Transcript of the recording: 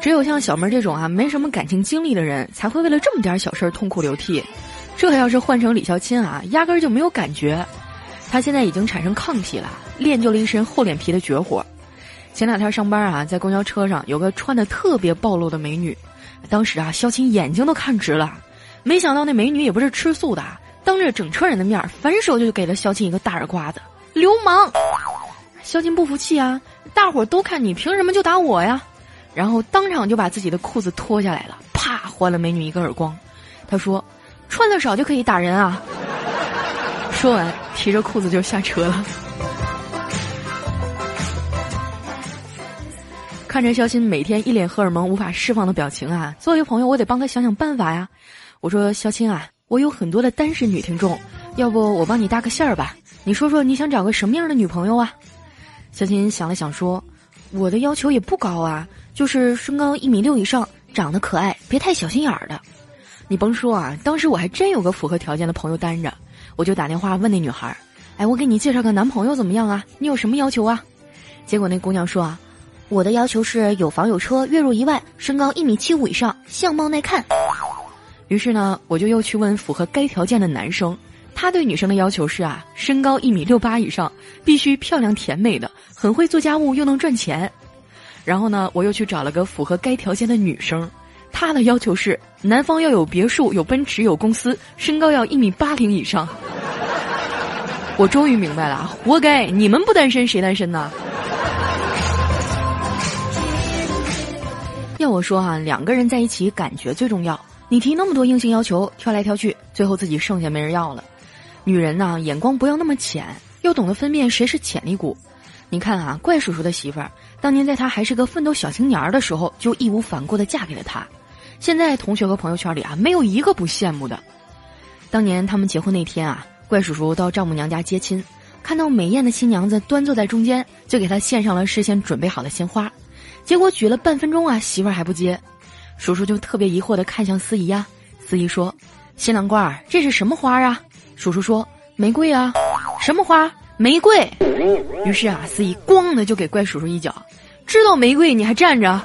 只有像小妹这种啊没什么感情经历的人，才会为了这么点小事儿痛哭流涕。这要是换成李孝钦啊，压根儿就没有感觉。他现在已经产生抗体了，练就了一身厚脸皮的绝活。前两天上班啊，在公交车上有个穿的特别暴露的美女，当时啊，肖钦眼睛都看直了。没想到那美女也不是吃素的，当着整车人的面反手就给了肖钦一个大耳刮子，流氓！肖金不服气啊，大伙都看你，凭什么就打我呀？然后当场就把自己的裤子脱下来了，啪，还了美女一个耳光。他说：“穿的少就可以打人啊？”说完，提着裤子就下车了。看着肖钦每天一脸荷尔蒙无法释放的表情啊，作为朋友，我得帮他想想办法呀。我说：“肖青啊，我有很多的单身女听众，要不我帮你搭个线儿吧？你说说你想找个什么样的女朋友啊？”小琴想了想说：“我的要求也不高啊，就是身高一米六以上，长得可爱，别太小心眼儿的。”你甭说啊，当时我还真有个符合条件的朋友单着。我就打电话问那女孩儿：“哎，我给你介绍个男朋友怎么样啊？你有什么要求啊？”结果那姑娘说：“啊，我的要求是有房有车，月入一万，身高一米七五以上，相貌耐看。”于是呢，我就又去问符合该条件的男生，他对女生的要求是啊，身高一米六八以上，必须漂亮甜美的，很会做家务又能赚钱。然后呢，我又去找了个符合该条件的女生。他的要求是，男方要有别墅、有奔驰、有公司，身高要一米八零以上。我终于明白了，活该你们不单身，谁单身呢？要我说哈，两个人在一起，感觉最重要。你提那么多硬性要求，挑来挑去，最后自己剩下没人要了。女人呐，眼光不要那么浅，要懂得分辨谁是潜力股。你看啊，怪叔叔的媳妇儿，当年在他还是个奋斗小青年儿的时候，就义无反顾的嫁给了他。现在同学和朋友圈里啊，没有一个不羡慕的。当年他们结婚那天啊，怪叔叔到丈母娘家接亲，看到美艳的新娘子端坐在中间，就给她献上了事先准备好的鲜花。结果举了半分钟啊，媳妇儿还不接，叔叔就特别疑惑的看向司仪呀。司仪说：“新郎官儿，这是什么花啊？”叔叔说：“玫瑰啊。”什么花？玫瑰。于是啊，司仪咣的就给怪叔叔一脚，知道玫瑰你还站着？